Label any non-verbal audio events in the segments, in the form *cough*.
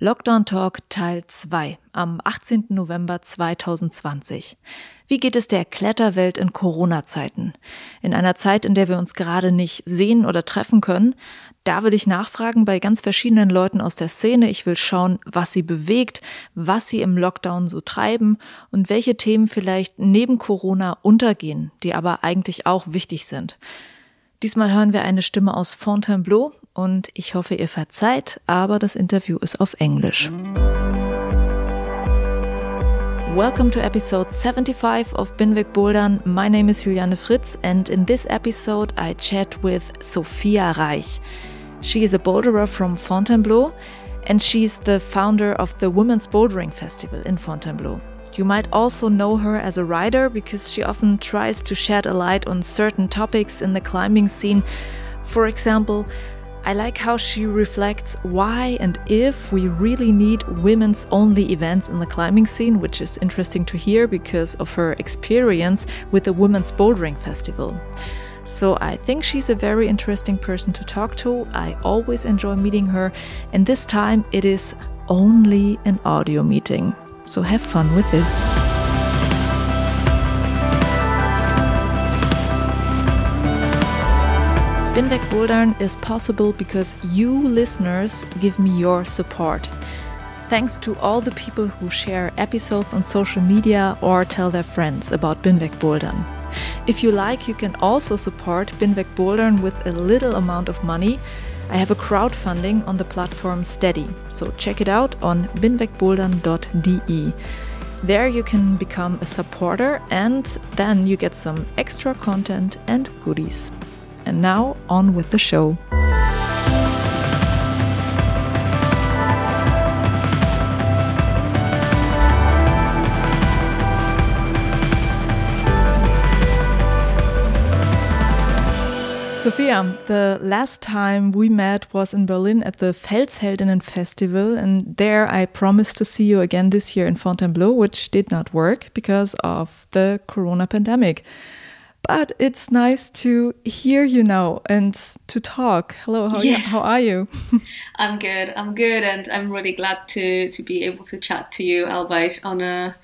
Lockdown Talk Teil 2 am 18. November 2020. Wie geht es der Kletterwelt in Corona-Zeiten? In einer Zeit, in der wir uns gerade nicht sehen oder treffen können, da will ich nachfragen bei ganz verschiedenen Leuten aus der Szene. Ich will schauen, was sie bewegt, was sie im Lockdown so treiben und welche Themen vielleicht neben Corona untergehen, die aber eigentlich auch wichtig sind. Diesmal hören wir eine Stimme aus Fontainebleau und ich hoffe, ihr verzeiht, aber das Interview ist auf Englisch. Welcome to episode 75 of Binweg Bouldern. My name is Juliane Fritz, and in this episode, I chat with Zofia Reych. She is a boulderer from Fontainebleau, and she's the founder of the Women's Bouldering Festival in Fontainebleau. You might also know her as a writer because she often tries to shed a light on certain topics in the climbing scene. For example, I like how she reflects why and if we really need women's only events in the climbing scene, which is interesting to hear because of her experience with the Women's Bouldering Festival. So I think she's a very interesting person to talk to. I always enjoy meeting her, and this time it is only an audio meeting. So have fun with this. Binweg Bouldern is possible because you listeners give me your support. Thanks to all the people who share episodes on social media or tell their friends about Binweg Bouldern. If you like, you can also support Binweg Bouldern with a little amount of money. I have a crowdfunding on the platform Steady, so check it out on binwegbouldern.de. There you can become a supporter and then you get some extra content and goodies. And now, on with the show. Zofia, the last time we met was in Berlin at the Felsheldinnen Festival, and there I promised to see you again this year in Fontainebleau, which did not work because of the corona pandemic. But it's nice to hear you now and to talk. Hello, how, yes. how are you? *laughs* I'm good. I'm good, and I'm really glad to to be able to chat to you, albeit on a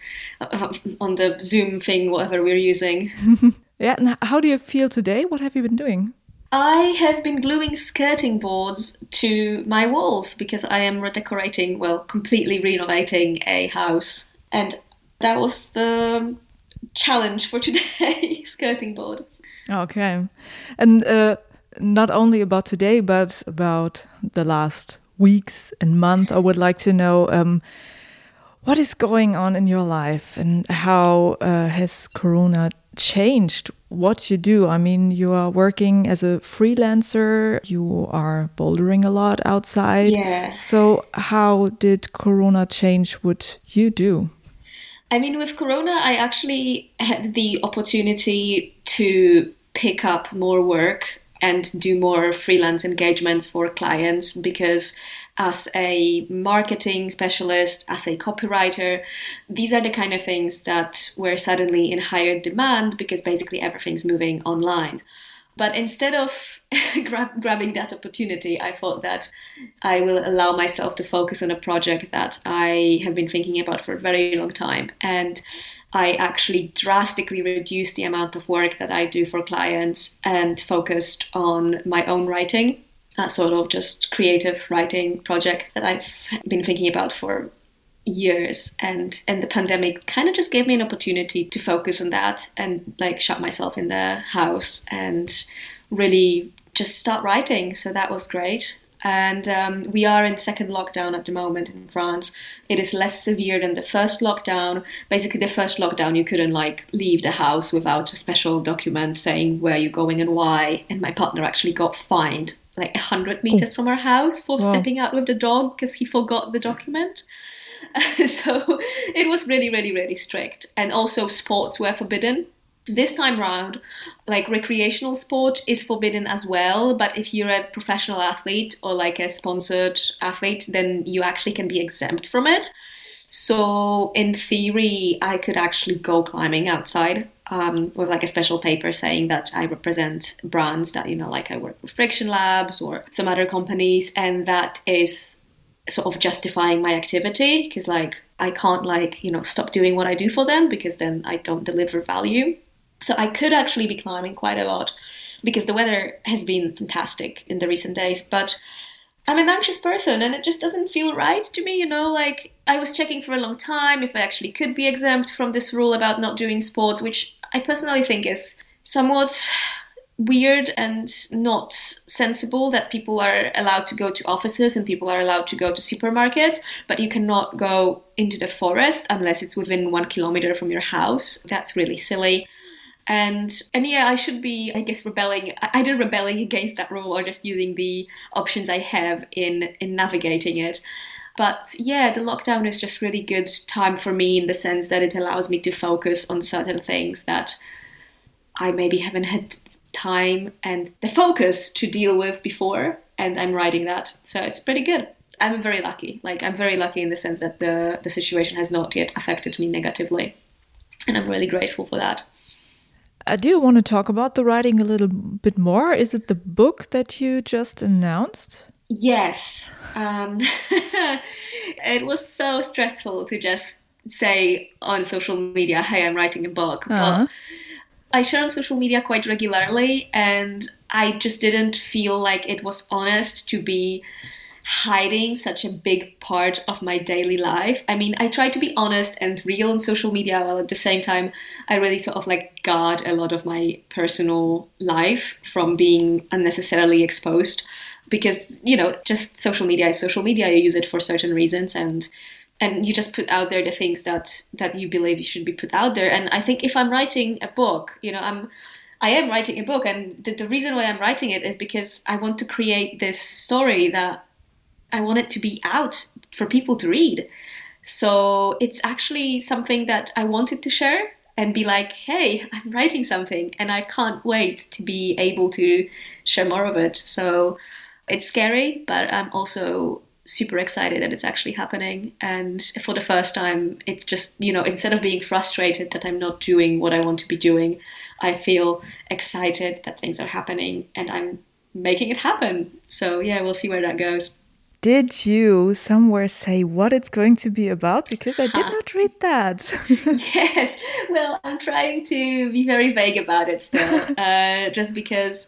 uh, on the Zoom thing, whatever we're using. *laughs* yeah. And how do you feel today? What have you been doing? I have been gluing skirting boards to my walls because I am redecorating, well, completely renovating a house, and that was the challenge for today *laughs* skirting board. Okay. And uh, not only about today, but about the last weeks and month, I would like to know um, what is going on in your life and how uh, has Corona changed what you do? I mean, you are working as a freelancer, you are bouldering a lot outside. Yeah. So, how did Corona change what you do? I mean, with Corona, I actually had the opportunity to pick up more work and do more freelance engagements for clients because as a marketing specialist, as a copywriter, these are the kind of things that were suddenly in higher demand because basically everything's moving online. But instead of *laughs* grab, grabbing that opportunity, I thought that I will allow myself to focus on a project that I have been thinking about for a very long time. And I actually drastically reduced the amount of work that I do for clients and focused on my own writing, a sort of just creative writing project that I've been thinking about for years and and the pandemic kind of just gave me an opportunity to focus on that and like shut myself in the house and really just start writing so that was great and um, we are in second lockdown at the moment in France. It is less severe than the first lockdown. Basically, the first lockdown you couldn't like leave the house without a special document saying where you're going and why. And my partner actually got fined like hundred meters oh. from our house for wow. stepping out with the dog because he forgot the document. *laughs* so it was really, really, really strict. And also, sports were forbidden. This time round, like recreational sport is forbidden as well. But if you're a professional athlete or like a sponsored athlete, then you actually can be exempt from it. So, in theory, I could actually go climbing outside um, with like a special paper saying that I represent brands that, you know, like I work with Friction Labs or some other companies, and that is sort of justifying my activity because, like, I can't, like, you know, stop doing what I do for them because then I don't deliver value. So, I could actually be climbing quite a lot because the weather has been fantastic in the recent days, but I'm an anxious person and it just doesn't feel right to me, you know, like I was checking for a long time if I actually could be exempt from this rule about not doing sports, which I personally think is somewhat weird and not sensible that people are allowed to go to offices and people are allowed to go to supermarkets, but you cannot go into the forest unless it's within one kilometer from your house. That's really silly. And and yeah, I should be, I guess, rebelling either rebelling against that rule or just using the options I have in in navigating it. But yeah, the lockdown is just really good time for me in the sense that it allows me to focus on certain things that I maybe haven't had time and the focus to deal with before, and I'm writing that. So it's pretty good. I'm very lucky. Like I'm very lucky in the sense that the the situation has not yet affected me negatively, and I'm really grateful for that. I do want to talk about the writing a little bit more. Is it the book that you just announced? Yes. Um, *laughs* it was so stressful to just say on social media, hey, I'm writing a book. Uh-huh. But I share on social media quite regularly, and I just didn't feel like it was honest to be hiding such a big part of my daily life. I mean, I try to be honest and real on social media while at the same time I really sort of like guard a lot of my personal life from being unnecessarily exposed because, you know, just social media is social media. You use it for certain reasons and and you just put out there the things that that you believe you should be put out there. And I think if I'm writing a book, you know, I'm I am writing a book, and the, the reason why I'm writing it is because I want to create this story that I want it to be out for people to read. So it's actually something that I wanted to share and be like, hey, *laughs* I'm writing something and I can't wait to be able to share more of it. So it's scary, but I'm also super excited that it's actually happening. And for the first time, it's just, you know, instead of being frustrated that I'm not doing what I want to be doing, I feel excited that things are happening and I'm making it happen. So yeah, we'll see where that goes did you somewhere say what it's going to be about? Because I did *laughs* not read that. *laughs* yes. Well, I'm trying to be very vague about it still, uh, just because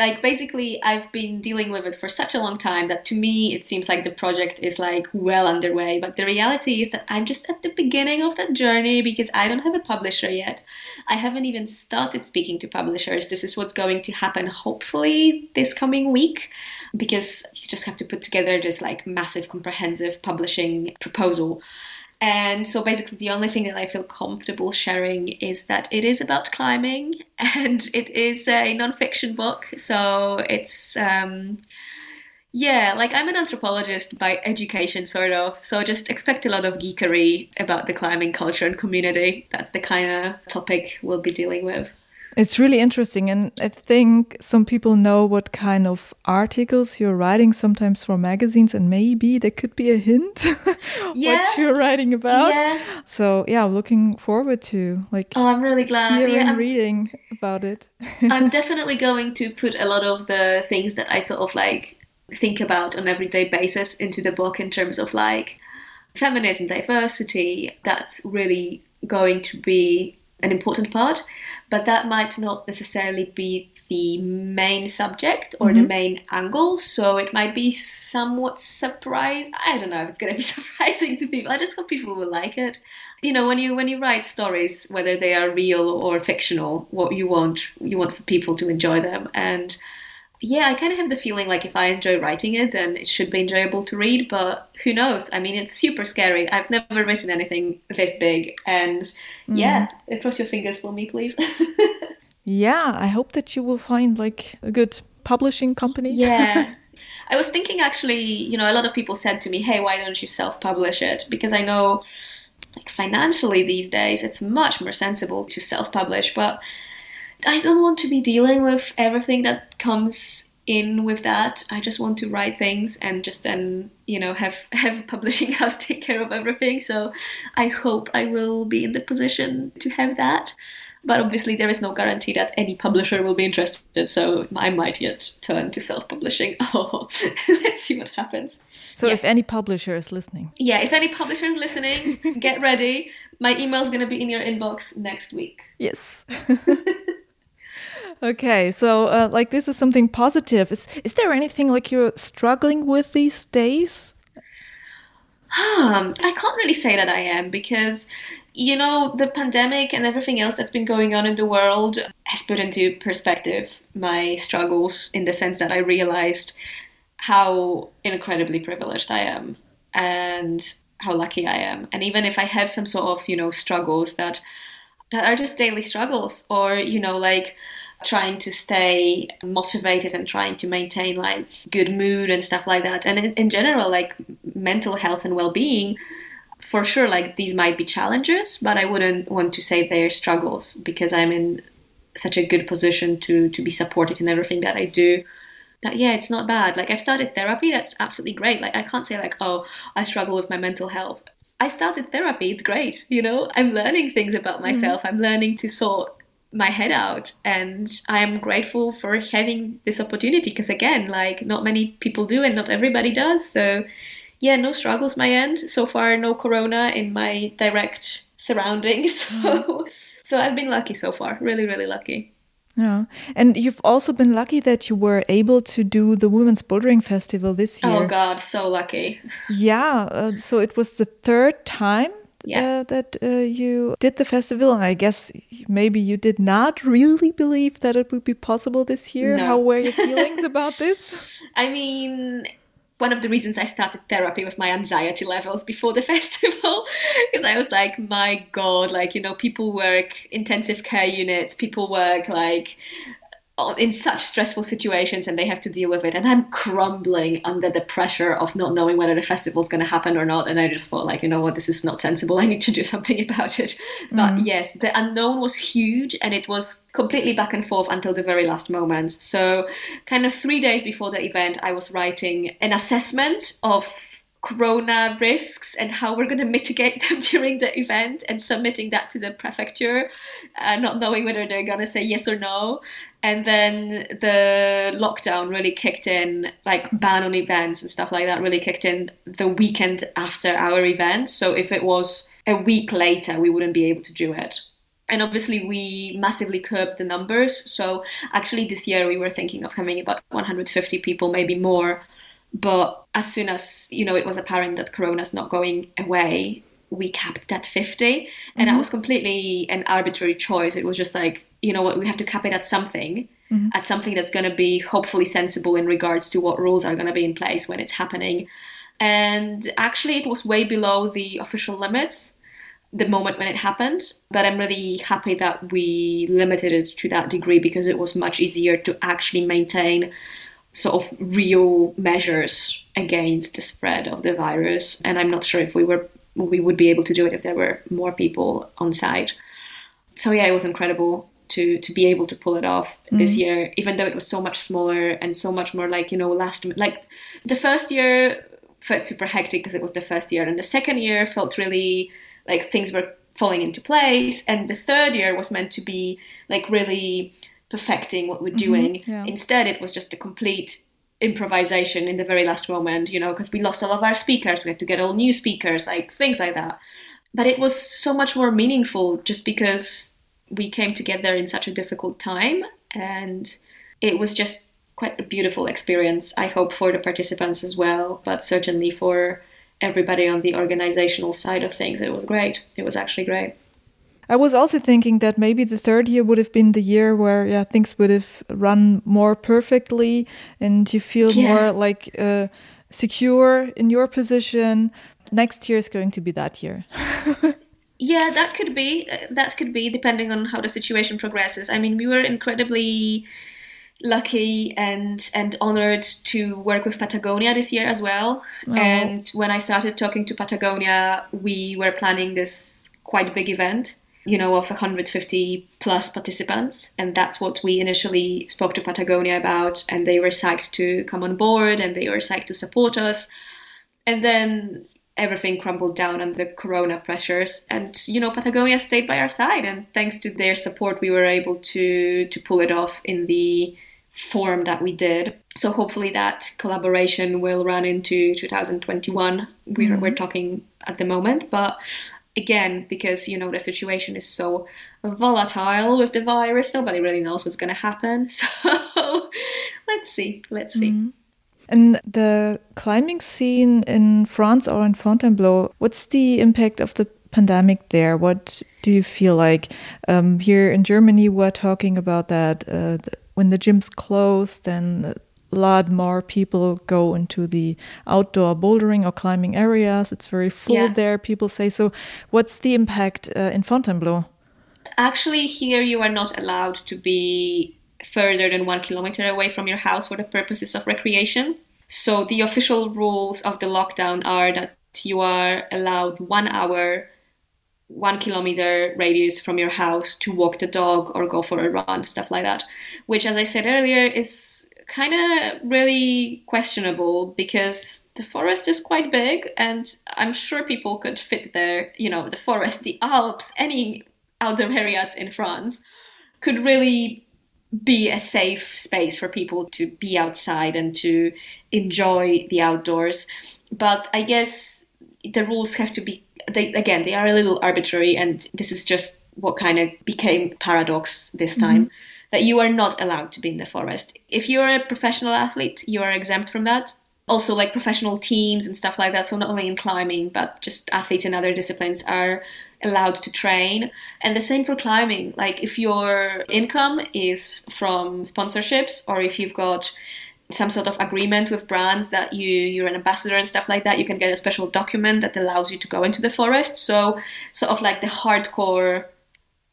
like basically I've been dealing with it for such a long time that to me it seems like the project is like well underway. But the reality is that I'm just at the beginning of that journey because I don't have a publisher yet. I haven't even started speaking to publishers. This is what's going to happen hopefully this coming week because you just have to put together this like massive comprehensive publishing proposal. And so basically, the only thing that I feel comfortable sharing is that it is about climbing *laughs* and it is a nonfiction book. So it's, um, yeah, like I'm an anthropologist by education, sort of. So just expect a lot of geekery about the climbing culture and community. That's the kind of topic we'll be dealing with. It's really interesting. And I think some people know what kind of articles you're writing sometimes for magazines, and maybe there could be a hint *laughs* yeah. what you're writing about. Yeah. So, yeah, I'm looking forward to like oh, I'm really glad. hearing yeah, reading about it. I'm *laughs* definitely going to put a lot of the things that I sort of like think about on everyday basis into the book in terms of like feminism, diversity. That's really going to be an important part, but that might not necessarily be the main subject or mm-hmm. the main angle. So it might be somewhat surprising. I don't know if it's going to be *laughs* surprising to people. I just hope people will like it. You know, when you when you write stories, whether they are real or fictional, what you want you want for people to enjoy them and yeah, I kind of have the feeling like if I enjoy writing it, then it should be enjoyable to read. But who knows? I mean, it's super scary. I've never written anything this big, and mm. yeah, cross your fingers for me, please. *laughs* yeah, I hope that you will find like a good publishing company. Yeah, *laughs* I was thinking actually, you know, a lot of people said to me, hey, why don't you self publish it? Because I know like financially these days it's much more sensible to self publish, but I don't want to be dealing with everything that comes in with that. I just want to write things and just then, you know, have *laughs* have a publishing *laughs* house take care of everything. So I hope I will be in the position to have that. But obviously, there is no guarantee that any publisher will be interested. So I might yet turn to self-publishing. Oh, *laughs* let's see what happens. So yeah. if any publisher is listening, yeah, if any publisher is listening, get ready. My email is going to be in your inbox next week. Yes. Okay, so uh, like this is something positive. Is is there anything like you're struggling with these days? Um, I can't really say that I am because you know the pandemic and everything else that's been going on in the world has put into perspective my struggles in the sense that I realized how incredibly privileged I am and how lucky I am. And even if I have some sort of, you know, struggles that that are just daily struggles or, you know, like trying to stay motivated and trying to maintain like good mood and stuff like that. And in, in general like mental health and well-being for sure like these might be challenges but i wouldn't want to say they're struggles because i'm in such a good position to to be supported in everything that i do. That yeah it's not bad. Like i've started therapy that's absolutely great. Like i can't say like oh i struggle with my mental health. I started therapy it's great you know? I'm learning things about mm-hmm. myself. Mm-hmm. i'm learning to sort my head out and i am grateful for having this opportunity because again like not many people do and not everybody does so yeah no struggles my end so far no corona in my direct surroundings *laughs* so mm-hmm. so i've been lucky so far really really lucky yeah. And you've also been lucky that you were able to do the Women's Bouldering Festival this year. Oh, God, so lucky. *laughs* Yeah. Uh, so it was the third time yeah. Uh, that uh, you did the festival. And I guess maybe you did not really believe that it would be possible this year. No. How were your *laughs* feelings about this? I mean, one of the reasons I started therapy was my anxiety levels before the *laughs* festival because I was like, my God, like, you know, people work intensive care units, people work like in such stressful situations and they have to deal with it. And i'm crumbling under the pressure of not knowing whether the festival is going to happen or not. And i just thought like you know what? This is not sensible. I need to do *laughs* something about it. Mm. but yes the unknown was huge and it was completely back and forth until the very last moment so kind of three days before the event i was writing an assessment of corona risks and how we're going to mitigate *laughs* them during the event and submitting that to the prefecture uh, not knowing whether they're going to say yes or no. And then the lockdown really kicked in like ban on events and stuff like that really kicked in the weekend after our event. So if it was a week later we wouldn't be able to do it. And obviously we massively curbed the numbers. So actually this year we were thinking of having about 150 people maybe more but as soon as you know it was apparent that corona's not going away we capped at 50 and mm-hmm. that was completely an arbitrary choice it was just like you know what we have to cap it at something mm-hmm. at something that's going to be hopefully sensible in regards to what rules are going to be in place when it's happening and actually it was way below the official limits the moment when it happened but i'm really happy that we limited it to that degree because it was much easier to actually maintain sort of real measures against the spread of the virus and i'm not sure if we were we would be able to do it if there were more people on site. So yeah, it was incredible to to be able to pull it off mm-hmm. this year, even though it was so much smaller and so much more like you know last like the first year felt super hectic because it was the first year, and the second year felt really like things were falling into place, and the third year was meant to be like really perfecting what we're mm-hmm. doing. Mm-hmm, yeah. Instead, it was just a complete improvisation in the very last moment, you know, because we lost all of our speakers. We had to get all new speakers, like things like that. But it was so much more meaningful just because we came together in such a difficult time. And it was just quite a beautiful experience, I hope, for the participants as well, but certainly for everybody on the organizational side of things. It was great. It was actually great. I was also thinking that maybe the third year would have been the year where yeah things would have run more perfectly and you feel yeah. more like uh, secure in your position. Next year is going to be that year. *laughs* yeah, that could be. That could be depending on how the situation progresses. I mean, we were incredibly lucky and and honored to work with Patagonia this year as well. Oh. And when I started talking to Patagonia, we were planning this quite big event, you know, of 150 plus participants, and that's what we initially spoke to Patagonia about. And they were psyched to come on board, and they were psyched to support us. And then everything crumbled down under corona pressures and you know patagonia stayed by our side and thanks to their support we were able to to pull it off in the form that we did. So hopefully that collaboration will run into 2021. We're, mm-hmm. we're talking at the moment, but again, because you know the situation is so volatile with the virus, nobody really knows what's going to happen. *laughs* So let's see, let's see. Mm-hmm. And the climbing scene in France or in Fontainebleau, what's the impact of the pandemic there? What do you feel like? Um, here in Germany, we're talking about that uh, the when the gyms close, then lot more people go into the outdoor bouldering or climbing areas. It's very full yeah. there, people say. So, what's the impact uh, in Fontainebleau? Actually, here you are not allowed to be further than one kilometer away from your house for the purposes of recreation. So, the official rules of the lockdown are that you are allowed one hour one kilometer radius from your house to walk the dog or go for a run, stuff like that. Which, as I said earlier, is kind of really questionable because the forest is quite big and I'm sure people could fit there. You know, the forest, the Alps, any outdoor areas in France could really be a safe space for people to be outside and to enjoy the outdoors. But I guess the rules have to be they again they are a little arbitrary and this is just what kind of became paradox this mm-hmm. time mm-hmm. That you are not allowed to be in the forest. If you're a professional athlete you are exempt from that. Also like professional teams and stuff like that so not only in climbing but just athletes in other disciplines are allowed to train. And the same for climbing. Like if your income is from sponsorships or if you've got some sort of agreement with brands that you you're an ambassador and stuff like that you can get a special document that allows you to go into the forest. So sort of like the hardcore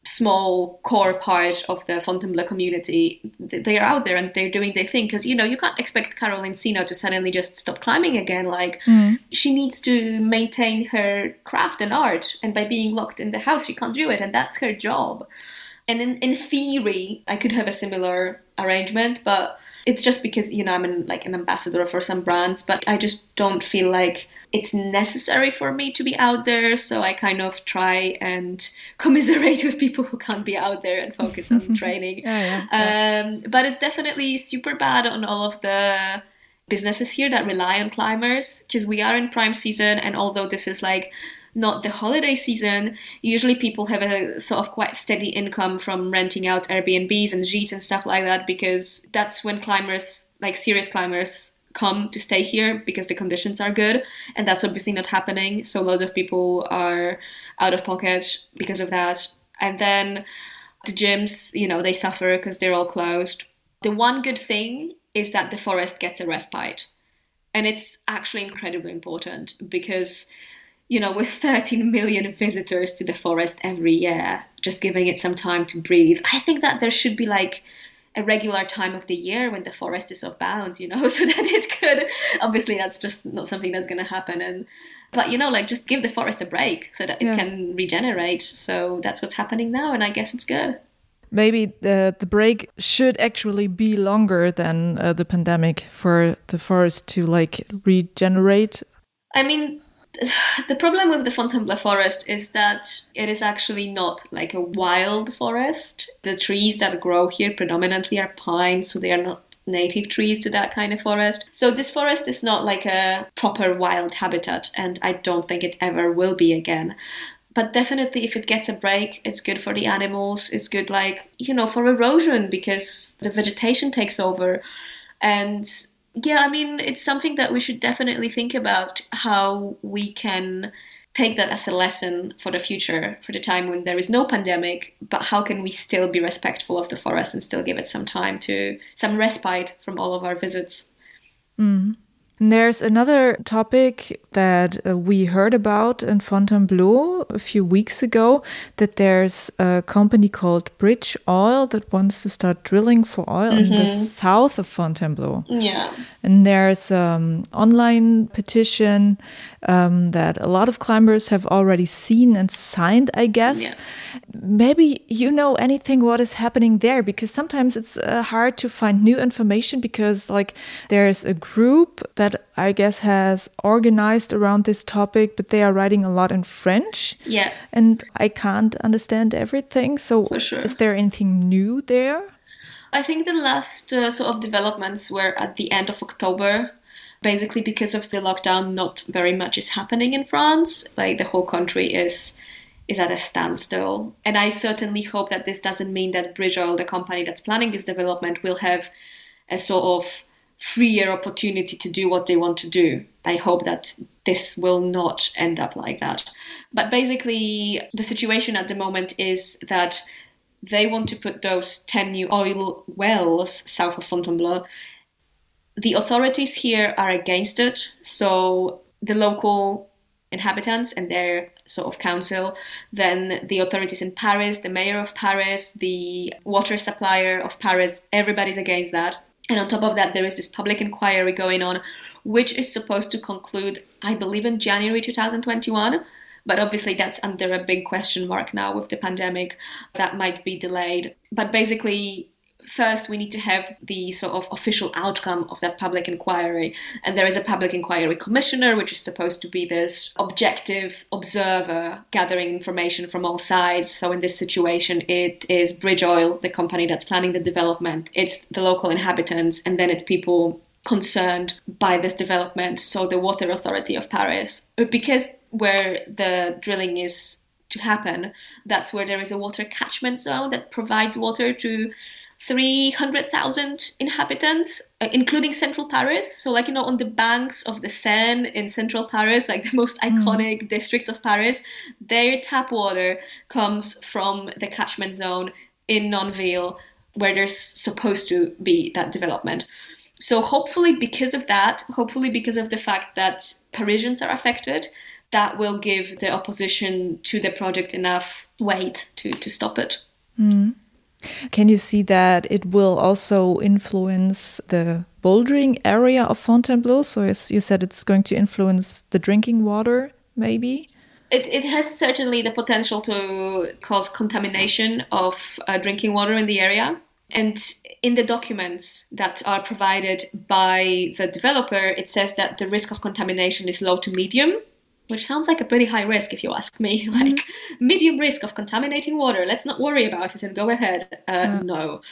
small core part of the Fontainebleau community they are out there and they're doing their thing. Because you know you can't expect Caroline Sinno to suddenly just stop climbing again. Like mm. she needs to maintain her craft and art. And by being locked in the house she can't do it. And that's her job. And in, in theory I could have a similar arrangement but it's just because you know I'm an, like an ambassador for some brands, but I just don't feel like it's necessary for me to be out there. So I kind of try and *laughs* commiserate with people who can't be out there and focus on *laughs* training. yeah, yeah, um, but it's definitely super bad on all of the businesses here that rely on climbers because we are in prime season, and although this is like not the holiday season, usually people have a sort of quite steady income from renting out Airbnbs and gîtes and stuff like that because that's when climbers, like serious climbers, come to stay here because the conditions are good. And that's obviously not happening. So loads of people are out of pocket because of that. And then the gyms, you know, they suffer because they're all closed. The one good thing is that the forest gets a respite. And it's actually incredibly important because you know, with 13 million visitors to the forest every year, just giving it some time to breathe, I think that there should be like a regular time of the year when the forest is off bounds, you know, *laughs* so that it could. Obviously, that's just not something that's going to happen. And but you know, like just give the forest a break so that it can regenerate. So that's what's happening now, and I guess it's good. Maybe the the break should actually be longer than uh, the pandemic for the forest to like regenerate. I mean, *sighs* the problem with the Fontainebleau forest is that it is actually not like a wild forest. The trees that grow here predominantly are pines, so they are not native trees to that kind of forest. So this forest is not like a proper wild habitat, and I don't think it ever will be again. But definitely, if it gets a break, it's good for the animals. It's good, like, you know, for erosion because the vegetation takes over. And yeah, I mean, it's something that we should definitely think about how we can take that as a lesson for the future, for the time when there is no pandemic, but how can we still be respectful of the forest and still give it some time to some respite from all of our visits? Mm. And there's another topic that uh, we heard about in Fontainebleau a few weeks ago that there's a company called Bridge Oil that wants to start drilling for oil mm -hmm. in the mm-hmm. south of Fontainebleau. Yeah. And there's an um, online petition um, that a lot of climbers have already seen and signed, I guess. Yeah. Maybe you know anything what is happening there because sometimes it's uh, hard to find new information because like there's a group that I guess has organized around this topic, but they are writing a lot in French. Yeah. And I can't understand everything. So sure. is there anything new there? I think the last uh, sort of developments were at the end of October basically because of the lockdown not very much is happening in france. Like the whole country is is at a standstill. And i certainly hope that this doesn't mean that bridge oil the company that's planning this development will have a sort of freer opportunity to do what they want to do. I hope that this will not end up like that. But basically the situation at the moment is that they want to put those 10 new oil wells south of Fontainebleau the authorities here are against it. So the local inhabitants and their sort of council, then the authorities in Paris, the mayor of Paris, the water supplier of Paris, everybody's against that. And on top of that, there is this public inquiry going on, which is supposed to conclude, I believe, in January 2021. But obviously, that's under a big question mark now with the pandemic. That might be delayed. But basically, first we need to have the sort of official outcome of that public inquiry. And there is a public inquiry commissioner, which is supposed to be this objective observer gathering information from all sides. So in this situation, it is Bridge Oil, the company that's planning the development, it's the local inhabitants, and then it's people concerned by this development. So the Water Authority of Paris, uh, because where the drilling is to happen, that's where there is a water catchment zone that provides water to 300,000 inhabitants, uh, including central Paris. So, like, you know, on the banks of the Seine in central Paris, like the most hmm. iconic mm. districts of Paris, their tap water comes from the catchment zone in Nonville, where there's supposed to be that development. So, hopefully, because of that, hopefully, because of the fact that Parisians are affected, that will give the opposition to the project enough weight to, to stop it. Mm. Can you see that it will also influence the bouldering area of Fontainebleau? So, as you said, it's going to influence the drinking water, maybe? It, it has certainly the potential to cause contamination of uh, drinking water in the area. And in the documents that are provided by the developer, it says that the risk of contamination is low to medium which sounds like a pretty high risk if you ask me. *laughs* Mm-hmm. Like medium risk of contaminating water. Let's not worry about it and go ahead. Uh, yeah. No.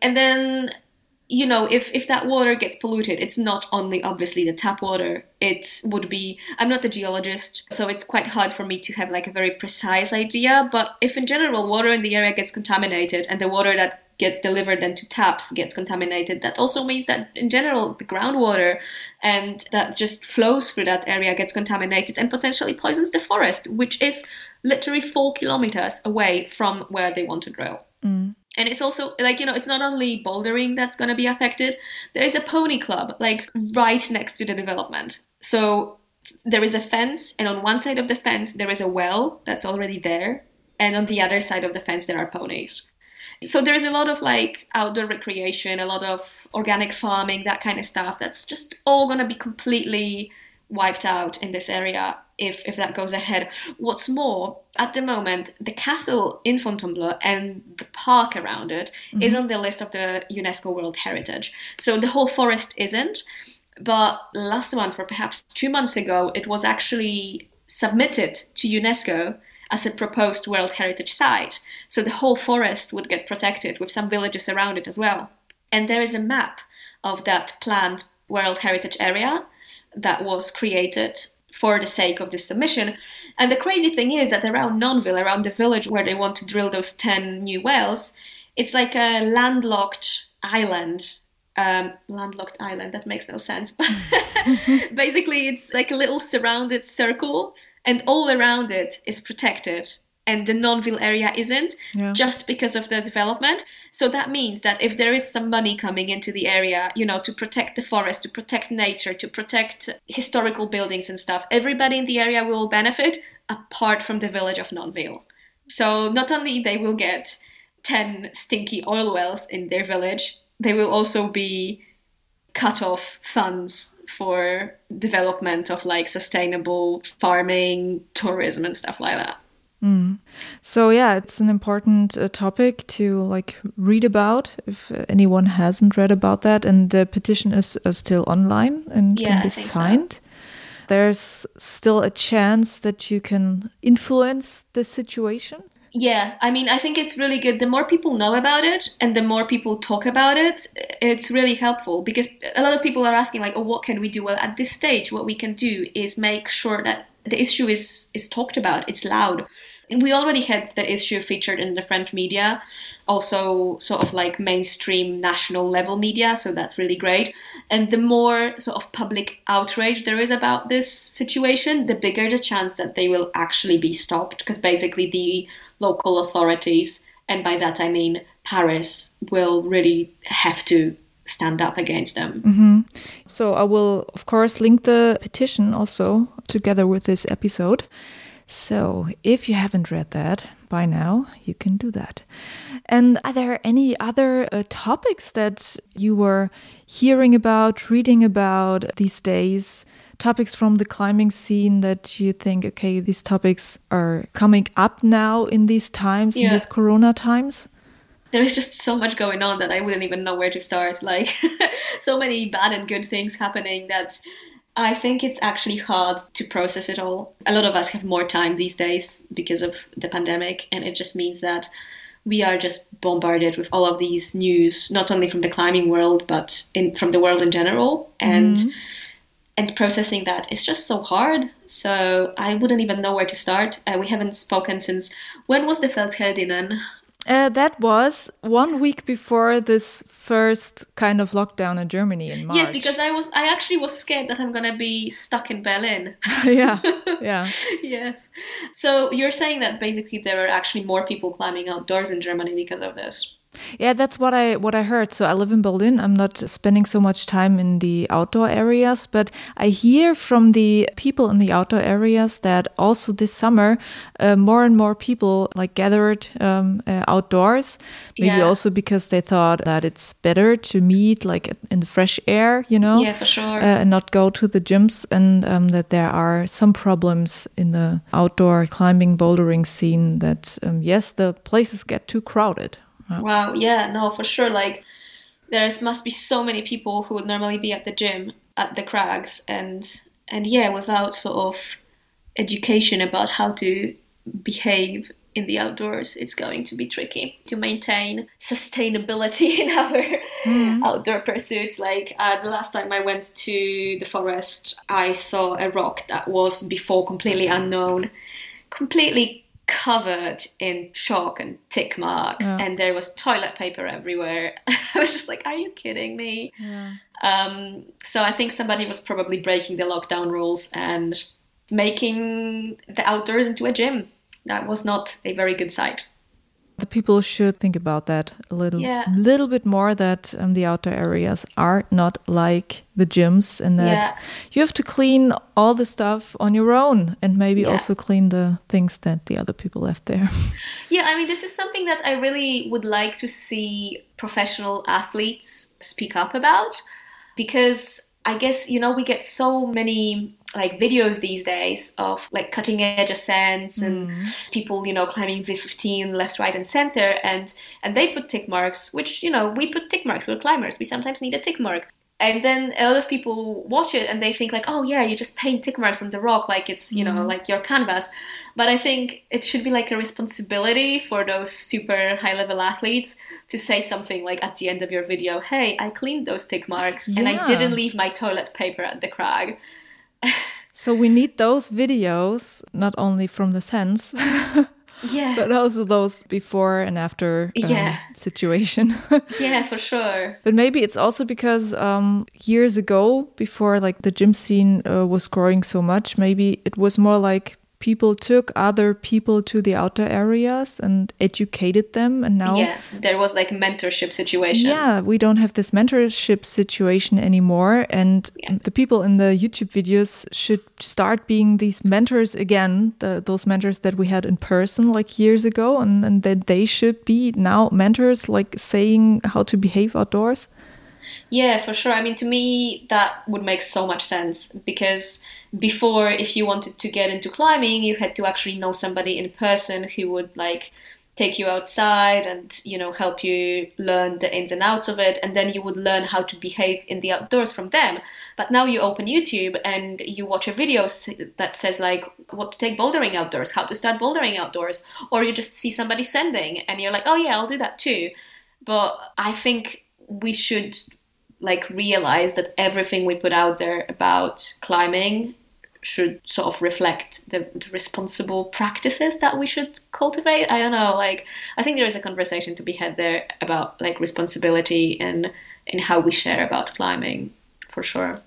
And then you know if if that water gets polluted it's not only obviously the tap water it would be i'm not a geologist so it's quite hard for me to have like a very precise idea but if in general water in the area gets contaminated and the water that gets delivered then to taps gets contaminated. That also means that in general the groundwater and that just flows through that area gets contaminated and potentially poisons the forest which is literally four kilometers away from where they want to drill. Mm. and it's also like you know it's not only bouldering that's going to be affected. There is a pony club like right next to the development. So there is a fence and on one side of the fence there is a well that's already there and on the other side of the fence there are ponies so there's a lot of like outdoor recreation, a lot of organic farming, that kind of stuff. That's just all going to be completely wiped out in this area if if that goes ahead. What's more, at the moment, the castle in Fontainebleau and the park around it mm-hmm. is on the list of the UNESCO World Heritage. So the whole forest isn't. But last month, or perhaps two months ago, it was actually submitted to UNESCO as a proposed World Heritage Site. So the whole forest would get protected with some villages around it as well. And there is a map of that planned World Heritage area that was created for the sake of this submission. And the crazy thing is that around Nonville, around the village where they want to drill those 10 new wells, it's like a landlocked island. Um, landlocked island, that makes no sense. *laughs* *laughs* Basically, it's like a little surrounded circle and all around it is protected and the Nonville area isn't Yeah. just because of the development. So that means that if there is some money coming into the area, you know, to protect the forest, to protect nature, to protect historical buildings and stuff, everybody in the area will benefit apart from the village of Nonville. So not only they will get 10 stinky oil wells in their village, they will also be cut off funds for development of like sustainable farming, tourism and stuff like that. So yeah, it's an important uh, topic to like read about if uh, anyone hasn't read about that. And the petition is uh, still online and Yeah, can be think so. signed. There's still a chance that you can influence the situation. Yeah, I mean, I think it's really good. The more people know about it and the more people talk about it, it's really helpful because a lot of people are asking, like, oh, what can we do? Well, at this stage, what we can do is make sure that the issue is, is talked about, it's loud. And we already had the issue featured in the French media, also sort of like mainstream national level media, so that's really great. And the more sort of public outrage there is about this situation, the bigger the chance that they will actually be stopped, because basically the local authorities, and by that I mean Paris, will really have to stand up against them. Mm-hmm. So I will, of course, link the petition also together with this episode. So if you haven't read that by now, you can do that. And are there any other uh, topics that you were hearing about, reading about these days? Topics from the climbing scene that you think, okay, these topics are coming up now in these times, in these corona times? there is just so much going on that I wouldn't even know where to start. Like, *laughs* so many bad and good things happening that I think it's actually hard to process it all. A lot of us have more time these days because of the pandemic, and it just means that we are just bombarded with all of these news, not only from the climbing world, but in, from the world in general. And mm-hmm. And processing that is just so hard. So I wouldn't even know where to start. Uh, we haven't spoken since when was the Felsheldinnen? Uh, that was one week before this first kind of lockdown in Germany in March. Yes, because I was I actually was scared that I'm gonna be stuck in Berlin. *laughs* yeah, *laughs* yeah. yes. So you're saying that basically there are actually more people climbing outdoors in Germany because of this. Yeah, that's what I what I heard. So I live in Berlin. I'm not spending so much time in the outdoor areas, but I hear from the people in the outdoor areas that also this summer, uh, more and more people like gathered um, uh, outdoors. Maybe Yeah. also because they thought that it's better to meet like in the fresh air, you know, Yeah, for sure. uh, and not go to the gyms, and um, that there are some problems in the outdoor climbing bouldering scene. That um, yes, the places get too crowded. Wow, yeah, no, for sure. Like, there must be so many people who would normally be at the gym at the crags, and and yeah, without sort of education about how to behave in the outdoors, it's going to be tricky to maintain sustainability *laughs* in our outdoor pursuits. Like uh, the last time I went to the forest, I saw a rock that was before completely unknown, completely covered in chalk and tick marks Yeah. and there was toilet paper everywhere. *laughs* I was just like are you kidding me? Um, so i think somebody was probably breaking the lockdown rules and making the outdoors into a gym. That was not a very good sight the people should think about that a little Yeah. little bit more that um, the outdoor areas are not like the gyms and that Yeah. you have to clean all the stuff on your own and maybe Yeah. also clean the things that the other people left there *laughs* Yeah, I mean, this is something that I really would like to see professional athletes speak up about because I guess, you know, we get so many like videos these days of like cutting edge ascents and mm-hmm. people, you know, climbing V15 left, right, and center and and they put tick marks, which, you know, we put tick marks, we're climbers. We sometimes need a tick mark. And then a lot of people watch it and they think like, oh yeah, you just paint tick marks on the rock like it's, you know, mm-hmm. like your canvas. But I think it should be like a responsibility for those super high level athletes to say something like at the end of your video, hey, I cleaned those tick marks and I didn't leave my toilet paper at the crag. *laughs* so we need those videos not only from the sense *laughs* Yeah. but also those before and after um, Yeah. situation *laughs* yeah, for sure. But maybe it's also because um, years ago, before like the gym scene uh, was growing so much, maybe it was more like people took other people to the outer areas and educated them and now yeah there was like a mentorship situation yeah we don't have this mentorship situation anymore and yeah. the people in the youtube videos should start being these mentors again the, those mentors that we had in person like years ago and, and that they should be now mentors like saying how to behave outdoors yeah for sure. I mean to me that would make so much sense because before if you wanted to get into climbing you had to actually know somebody in person who would like take you outside and you know help you learn the ins and outs of it. And then you would learn how to behave in the outdoors from them. But now you open youtube and you watch a video that says like what to take bouldering outdoors how to start bouldering outdoors. Or you just see somebody sending and you're like oh yeah i'll do that too. But i think we should like realize that everything we put out there about climbing should sort of reflect the, the, responsible practices that we should cultivate. I don't know, like I think there is a conversation to be had there about like responsibility and in how we share about climbing for sure.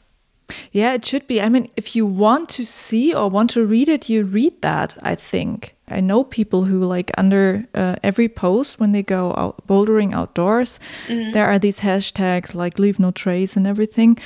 Yeah, it should be. I mean, if you want to see or want to read it, you read that, I think. I know people who like under uh, every post when they go out bouldering outdoors, mm-hmm. there are these hashtags like leave no trace and everything.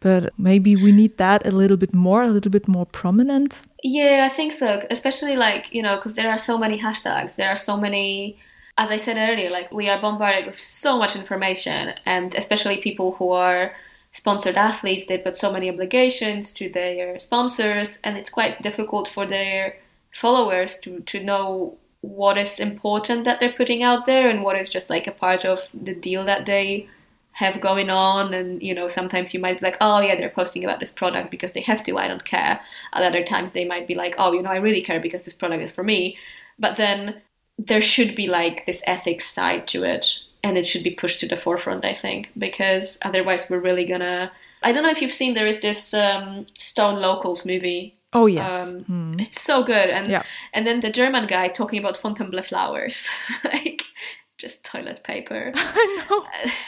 But maybe we need that a little bit more, a little bit more prominent. Yeah, I think so. Especially like, you know, because there are so many hashtags, there are so many as I said earlier, like we are bombarded with so much information and especially people who are sponsored athletes, they put so many obligations to their sponsors and it's quite difficult for their followers to, to know what is important that they're putting out there and what is just like a part of the deal that they have going on. And you know sometimes you might be like oh yeah they're posting about this product because they have to i don't care. Other times they might be like oh you know i really care because this product is for me. But then there should be like this ethics side to it and it should be pushed to the forefront i think because otherwise we're really gonna i don't know if you've seen there is this um, stone locals movie Oh yes, um, hmm. it's so good. And yeah. and then the German guy talking about Fontainebleau flowers, *laughs* like just toilet paper. *laughs* I know. *laughs*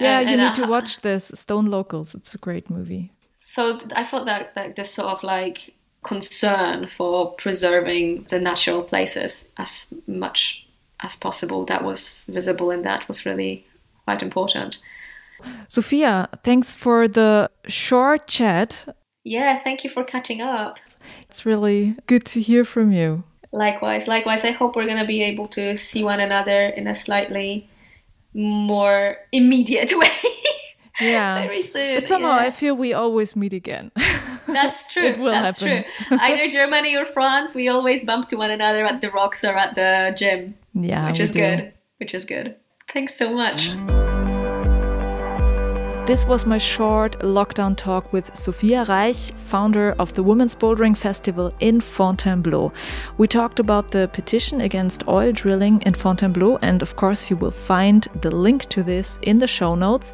Yeah, and, you and need uh, to watch this Stone Locals. It's a great movie. So I thought that, that this sort of like concern for preserving the natural places as much as possible that was visible in that was really quite important. Zofia, thanks for the short chat. Yeah, thank you for catching up. It's really good to hear from you. Likewise, likewise. I hope we're going to be able to see one another in a slightly more immediate *laughs* way. Yeah. Very soon. But somehow yeah. I feel we always meet again. *laughs* That's *laughs* true. it will That's happen. true. Either Germany or France, we always bump to one another at the rocks or at the gym. Yeah. Which is do. good. Which is good. Thanks so much. Mm. This was my short lockdown talk with Zofia Reych, founder of the Women's Bouldering Festival in Fontainebleau. We talked about the petition against oil drilling in Fontainebleau, and of course, you will find the link to this in the show notes.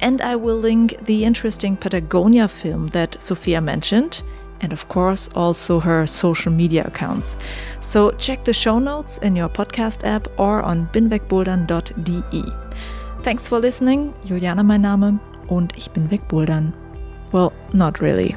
And I will link the interesting Patagonia film that Zofia mentioned, and of course, also her social media accounts. So check the show notes in your podcast app or on binwegbouldern.de. Thanks for listening. Juliana mein Name und ich bin wegbouldern. Well, not really.